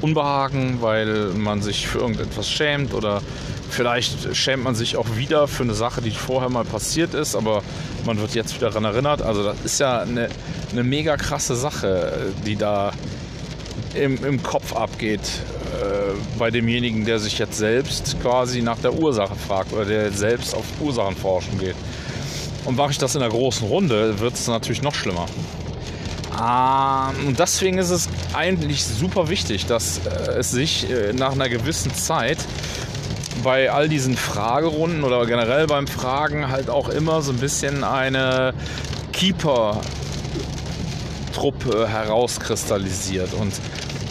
A: Unbehagen, weil man sich für irgendetwas schämt oder vielleicht schämt man sich auch wieder für eine Sache, die vorher mal passiert ist, aber man wird jetzt wieder daran erinnert. Also das ist ja eine, eine mega krasse Sache, die da im, im Kopf abgeht bei demjenigen, der sich jetzt selbst quasi nach der Ursache fragt oder der selbst auf Ursachenforschung geht. Und mache ich das in der großen Runde, wird es natürlich noch schlimmer. Ähm, und deswegen ist es eigentlich super wichtig, dass äh, es sich äh, nach einer gewissen Zeit bei all diesen Fragerunden oder generell beim Fragen halt auch immer so ein bisschen eine Keeper-Truppe herauskristallisiert. Und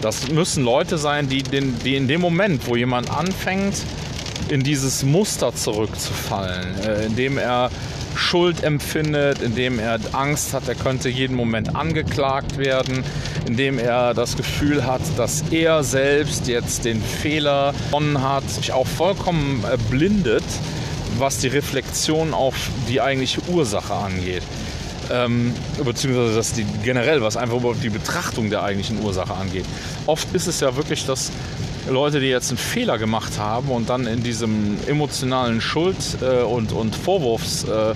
A: das müssen Leute sein, die, den, die in dem Moment, wo jemand anfängt, in dieses Muster zurückzufallen, äh, indem er Schuld empfindet, indem er Angst hat, er könnte jeden Moment angeklagt werden, indem er das Gefühl hat, dass er selbst jetzt den Fehler gewonnen hat, sich auch vollkommen blindet, was die Reflexion auf die eigentliche Ursache angeht. Ähm, beziehungsweise dass die generell, was einfach überhaupt die Betrachtung der eigentlichen Ursache angeht. Oft ist es ja wirklich, dass Leute, die jetzt einen Fehler gemacht haben und dann in diesem emotionalen Schuld- äh, und, und Vorwurfs, äh,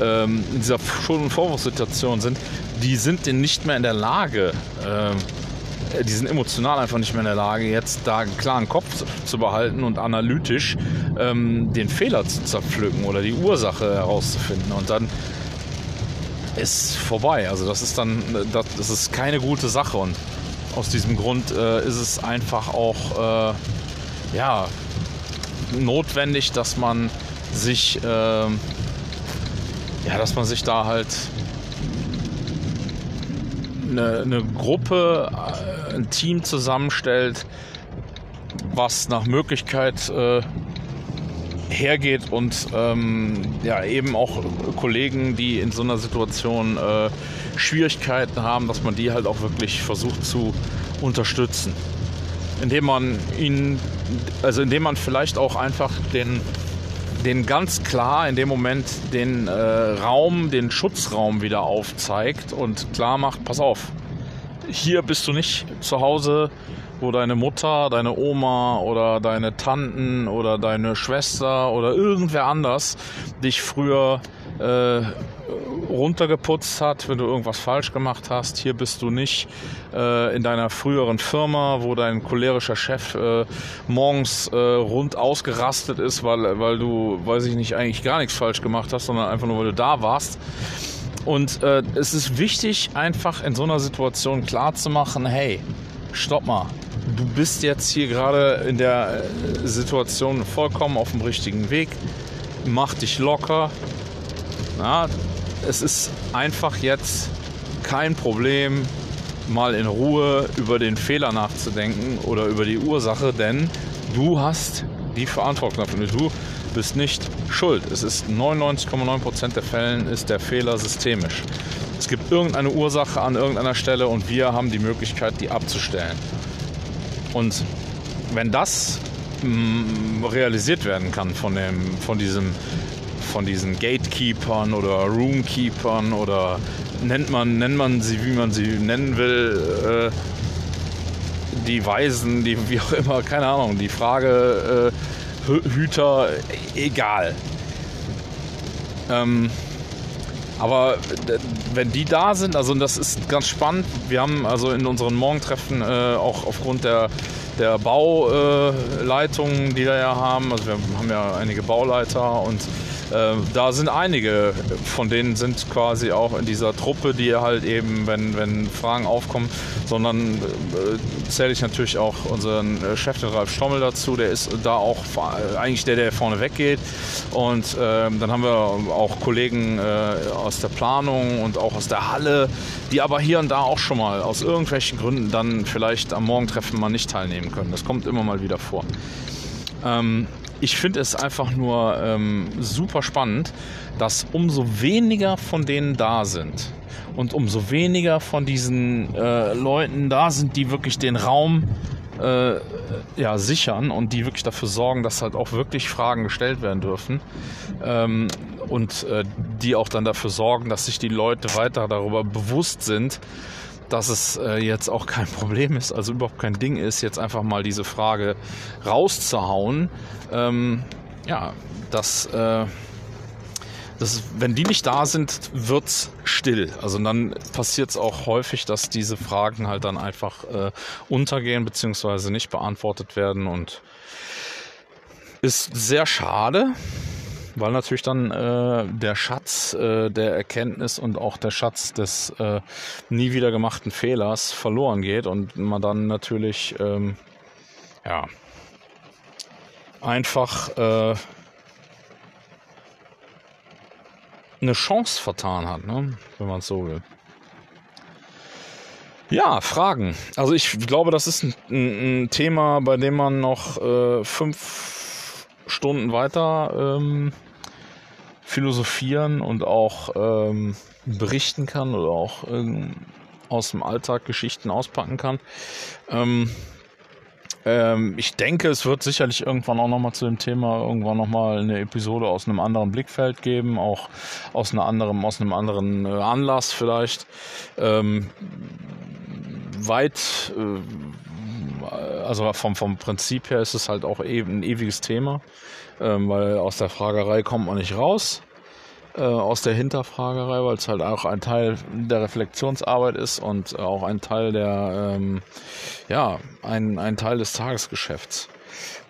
A: ähm, in dieser Schuld- und Vorwurfssituation sind, die sind nicht mehr in der Lage, äh, die sind emotional einfach nicht mehr in der Lage, jetzt da einen klaren Kopf zu behalten und analytisch ähm, den Fehler zu zerpflücken oder die Ursache herauszufinden. Und dann ist vorbei. Also das ist dann, das ist keine gute Sache. Und aus diesem Grund äh, ist es einfach auch äh, ja, notwendig, dass man sich, äh, ja, dass man sich da halt eine, eine Gruppe, äh, ein Team zusammenstellt, was nach Möglichkeit äh, hergeht und ähm, ja eben auch Kollegen, die in so einer Situation äh, Schwierigkeiten haben, dass man die halt auch wirklich versucht zu unterstützen. Indem man ihnen, also indem man vielleicht auch einfach den, den ganz klar in dem Moment den äh, Raum, den Schutzraum wieder aufzeigt und klar macht, pass auf, hier bist du nicht zu Hause, wo deine Mutter, deine Oma oder deine Tanten oder deine Schwester oder irgendwer anders dich früher äh, runtergeputzt hat, wenn du irgendwas falsch gemacht hast. Hier bist du nicht äh, in deiner früheren Firma, wo dein cholerischer Chef äh, morgens äh, rund ausgerastet ist, weil, weil du, weiß ich nicht, eigentlich gar nichts falsch gemacht hast, sondern einfach nur, weil du da warst. Und äh, es ist wichtig, einfach in so einer Situation klarzumachen, hey, stopp mal, du bist jetzt hier gerade in der äh, Situation vollkommen auf dem richtigen Weg, mach dich locker, na, es ist einfach jetzt kein Problem, mal in Ruhe über den Fehler nachzudenken oder über die Ursache, denn du hast die Verantwortung dafür. Du bist nicht schuld. Es ist 99,9% der Fällen ist der Fehler systemisch. Es gibt irgendeine Ursache an irgendeiner Stelle und wir haben die Möglichkeit, die abzustellen. Und wenn das mm, realisiert werden kann von, dem, von diesem von diesen Gatekeepers oder Roomkeepers oder nennt man, nennt man sie, wie man sie nennen will, äh, die Weisen, die wie auch immer, keine Ahnung, die Frage äh, Hüter, egal. Ähm, aber wenn die da sind, also das ist ganz spannend. Wir haben also in unseren Morgentreffen äh, auch aufgrund der, der Bauleitungen, die wir ja haben, also wir haben ja einige Bauleiter und äh, da sind einige von denen sind quasi auch in dieser Truppe, die halt eben, wenn, wenn Fragen aufkommen, sondern äh, zähle ich natürlich auch unseren äh, Chef, den Ralf Stommel, dazu. Der ist da auch eigentlich der, der vorne weggeht. Und ähm, dann haben wir auch Kollegen äh, aus der Planung und auch aus der Halle, die aber hier und da auch schon mal aus irgendwelchen Gründen dann vielleicht am Morgentreffen mal nicht teilnehmen können. Das kommt immer mal wieder vor. Ähm, ich finde es einfach nur ähm, super spannend, dass umso weniger von denen da sind und umso weniger von diesen äh, Leuten da sind, die wirklich den Raum äh, ja, sichern und die wirklich dafür sorgen, dass halt auch wirklich Fragen gestellt werden dürfen ähm, und äh, die auch dann dafür sorgen, dass sich die Leute weiter darüber bewusst sind, dass es äh, jetzt auch kein Problem ist, also überhaupt kein Ding ist, jetzt einfach mal diese Frage rauszuhauen. Ähm, ja, dass, äh, dass, wenn die nicht da sind, wird's still. Also dann passiert es auch häufig, dass diese Fragen halt dann einfach äh, untergehen beziehungsweise nicht beantwortet werden und ist sehr schade, weil natürlich dann äh, der Schatz äh, der Erkenntnis und auch der Schatz des äh, nie wieder gemachten Fehlers verloren geht und man dann natürlich ähm, ja einfach äh, eine Chance vertan hat, ne? wenn man es so will. Ja, Fragen. Also ich glaube, das ist ein, ein Thema, bei dem man noch äh, fünf Stunden weiter ähm, philosophieren und auch ähm, berichten kann oder auch ähm, aus dem Alltag Geschichten auspacken kann. Ähm, ähm, ich denke, es wird sicherlich irgendwann auch nochmal zu dem Thema irgendwann nochmal eine Episode aus einem anderen Blickfeld geben, auch aus, einer anderen, aus einem anderen äh, Anlass vielleicht. Ähm, weit, äh, also vom, vom Prinzip her ist es halt auch eben ein ewiges Thema, ähm, weil aus der Fragerei kommt man nicht raus äh, aus der Hinterfragerei, weil es halt auch ein Teil der Reflexionsarbeit ist und auch ein Teil der, ähm, ja, ein, ein Teil des Tagesgeschäfts.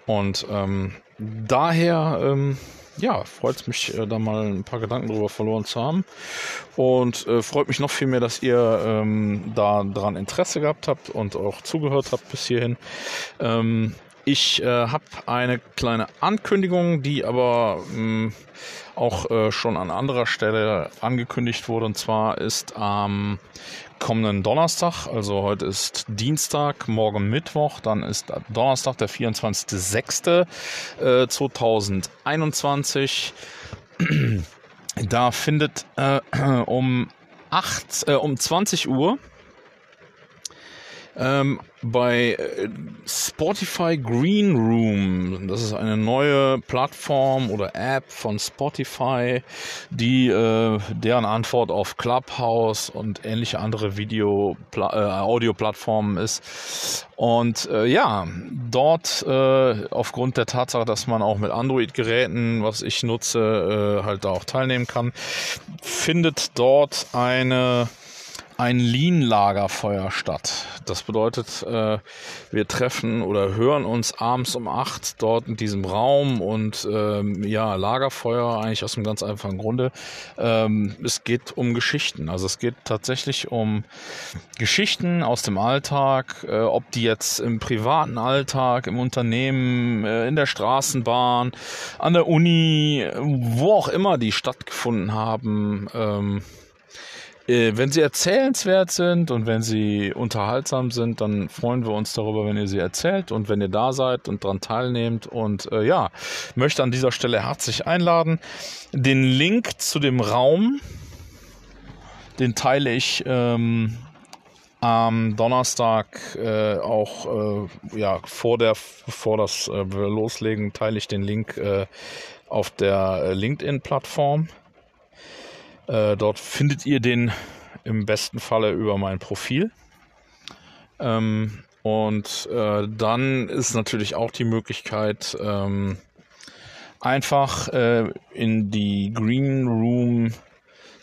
A: Und ähm, daher, ähm, ja, freut mich, äh, da mal ein paar Gedanken drüber verloren zu haben. Und äh, freut mich noch viel mehr, dass ihr ähm, da dran Interesse gehabt habt und auch zugehört habt bis hierhin. Ähm, ich äh, habe eine kleine Ankündigung, die aber mh, hm, auch äh, schon an anderer Stelle angekündigt wurde. Und zwar ist am kommenden Donnerstag, also heute ist Dienstag, morgen Mittwoch, dann ist Donnerstag, der 24.06.2021. Äh, da findet äh, um 8, äh, um 20 Uhr ähm, bei äh, Spotify Green Room, das ist eine neue Plattform oder App von Spotify, die äh, deren Antwort auf Clubhouse und ähnliche andere Video äh, Audio-Plattformen ist. Und äh, ja, dort äh, aufgrund der Tatsache, dass man auch mit Android-Geräten, was ich nutze, äh, halt da auch teilnehmen kann, findet dort eine ein Lean-Lagerfeuer statt. Das bedeutet, äh, wir treffen oder hören uns abends um acht dort in diesem Raum und ähm, ja, Lagerfeuer eigentlich aus einem ganz einfachen Grunde. Ähm, es geht um Geschichten. Also es geht tatsächlich um Geschichten aus dem Alltag, äh, ob die jetzt im privaten Alltag, im Unternehmen, äh, in der Straßenbahn, an der Uni, wo auch immer die stattgefunden haben. Ähm, äh, wenn sie erzählenswert sind und wenn sie unterhaltsam sind, dann freuen wir uns darüber, wenn ihr sie erzählt und wenn ihr da seid und daran teilnehmt. Und äh, ja, möchte an dieser Stelle herzlich einladen. Den Link zu dem Raum, den teile ich ähm, am Donnerstag äh, auch äh, ja vor der bevor das äh, loslegen teile ich den Link äh, auf der äh, LinkedIn Plattform äh, dort findet ihr den im besten Falle über mein Profil. Ähm, und äh, dann ist natürlich auch die Möglichkeit, ähm, einfach äh, in die Green Room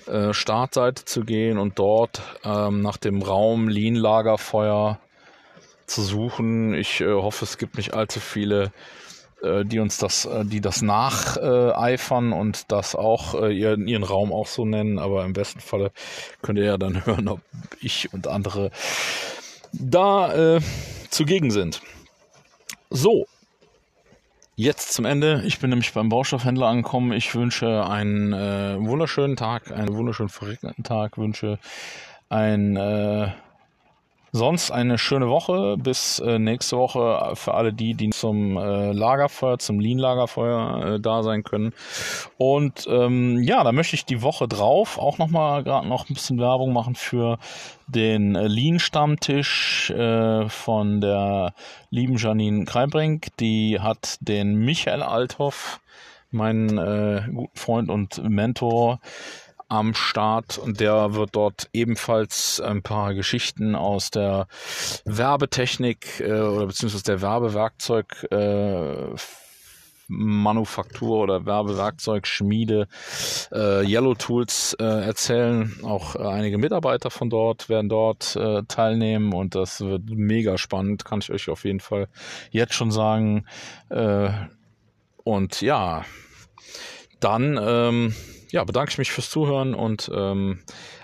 A: äh, Startseite zu gehen und dort ähm, nach dem Raum Lean Lagerfeuer zu suchen. Ich äh, hoffe, es gibt nicht allzu viele die uns das, äh, die das nacheifern und das auch äh, ihren, ihren Raum auch so nennen, aber im besten Falle könnt ihr ja dann hören, ob ich und andere da äh, zugegen sind. So, Jetzt zum Ende. Ich bin nämlich beim Baustoffhändler angekommen. Ich wünsche einen äh, wunderschönen Tag, einen wunderschönen verregneten Tag, wünsche ein äh, Sonst eine schöne Woche bis äh, nächste Woche für alle die, die zum äh, Lagerfeuer, zum Lean-Lagerfeuer äh, da sein können. Und ähm, ja, da möchte ich die Woche drauf auch nochmal gerade noch ein bisschen Werbung machen für den äh, Lean-Stammtisch äh, von der lieben Janine Kreibrink. Die hat den Michael Althoff, meinen äh, guten Freund und Mentor, am Start und der wird dort ebenfalls ein paar Geschichten aus der Werbetechnik äh, oder beziehungsweise der Werbewerkzeug äh, Manufaktur oder Werbewerkzeugschmiede äh, Yellow Tools äh, erzählen. Auch äh, einige Mitarbeiter von dort werden dort äh, teilnehmen und das wird mega spannend, kann ich euch auf jeden Fall jetzt schon sagen. Äh, und ja, dann ähm, ja, bedanke ich mich fürs Zuhören und ähm,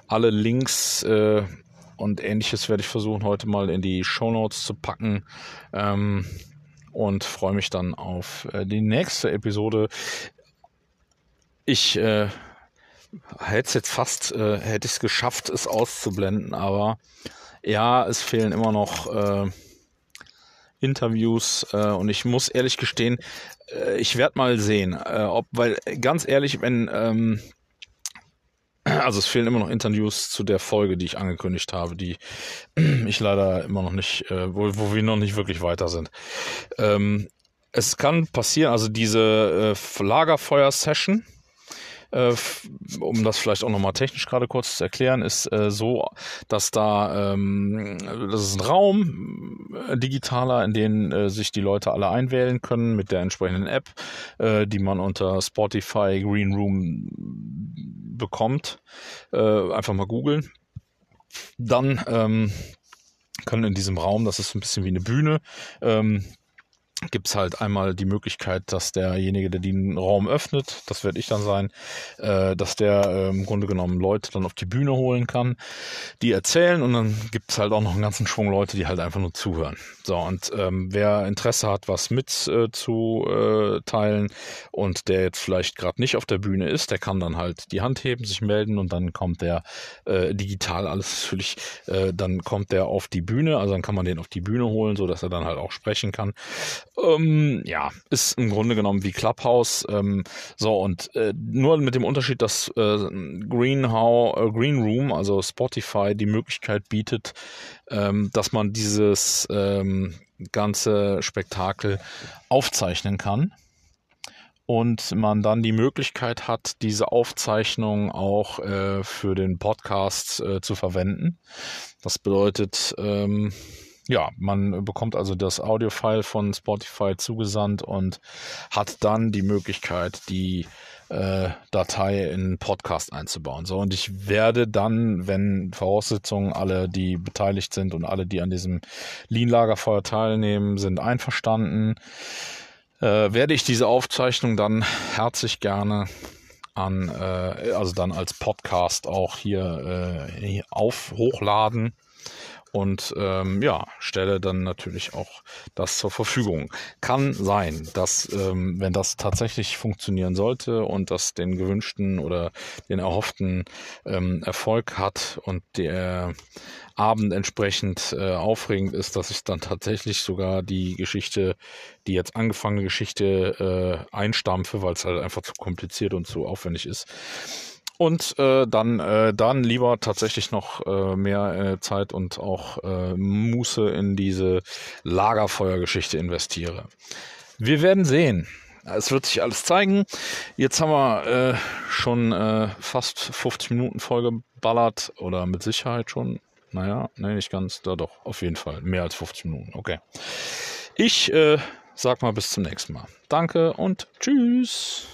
A: alle Links äh, und ähnliches werde ich versuchen heute mal in die Show Notes zu packen. Ähm, und freue mich dann auf äh, die nächste Episode. Ich äh, hätte es jetzt fast, äh, hätte ich es geschafft, es auszublenden, aber ja, es fehlen immer noch äh, Interviews äh, und ich muss ehrlich gestehen, äh, ich werde mal sehen, äh, ob, weil ganz ehrlich, wenn ähm, also es fehlen immer noch Interviews zu der Folge, die ich angekündigt habe, die ich leider immer noch nicht, äh, wo, wo wir noch nicht wirklich weiter sind. Ähm, es kann passieren, also diese äh, Lagerfeuer-Session, äh, um das vielleicht auch nochmal technisch gerade kurz zu erklären, ist äh, so, dass da, ähm, das ist ein Raum, äh, digitaler, in den äh, sich die Leute alle einwählen können mit der entsprechenden App, äh, die man unter Spotify Green Room bekommt. Einfach mal googeln. Dann ähm, können in diesem Raum, das ist ein bisschen wie eine Bühne, ähm, gibt es halt einmal die Möglichkeit, dass derjenige, der den Raum öffnet, das werde ich dann sein, äh, dass der äh, im Grunde genommen Leute dann auf die Bühne holen kann, die erzählen und dann gibt es halt auch noch einen ganzen Schwung Leute, die halt einfach nur zuhören. So, und ähm, wer Interesse hat, was mit äh, äh, und der jetzt vielleicht gerade nicht auf der Bühne ist, der kann dann halt die Hand heben, sich melden und dann kommt der äh, digital alles natürlich, äh, dann kommt der auf die Bühne, also dann kann man den auf die Bühne holen, so dass er dann halt auch sprechen kann. Ähm, ja, ist im Grunde genommen wie Clubhouse. Ähm, so, und äh, nur mit dem Unterschied, dass äh, Greenhow, äh, Green Room, also Spotify, die Möglichkeit bietet, ähm, dass man dieses ähm, ganze Spektakel aufzeichnen kann und man dann die Möglichkeit hat, diese Aufzeichnung auch äh, für den Podcast äh, zu verwenden. Das bedeutet, ähm, ja, man bekommt also das Audiofile von Spotify zugesandt und hat dann die Möglichkeit, die äh, Datei in Podcast einzubauen. So, und ich werde dann, wenn Voraussetzungen alle, die beteiligt sind und alle, die an diesem Lean-Lagerfeuer teilnehmen, sind einverstanden, äh, werde ich diese Aufzeichnung dann herzlich gerne an, äh, also dann als Podcast auch hier äh, auf hochladen und ähm, ja, stelle dann natürlich auch das zur Verfügung. Kann sein, dass ähm, wenn das tatsächlich funktionieren sollte und das den gewünschten oder den erhofften ähm, Erfolg hat und der Abend entsprechend äh, aufregend ist, dass ich dann tatsächlich sogar die Geschichte, die jetzt angefangene Geschichte äh, einstampfe, weil es halt einfach zu kompliziert und zu aufwendig ist und äh, dann, äh, dann lieber tatsächlich noch äh, mehr äh, Zeit und auch äh, Muße in diese Lagerfeuergeschichte investiere. Wir werden sehen. Es wird sich alles zeigen. Jetzt haben wir äh, schon äh, fast 50 Minuten vollgeballert oder mit Sicherheit schon. Naja, nee, nicht ganz. Da doch, auf jeden Fall. Mehr als 50 Minuten. Okay. Ich äh, sag mal bis zum nächsten Mal. Danke und tschüss.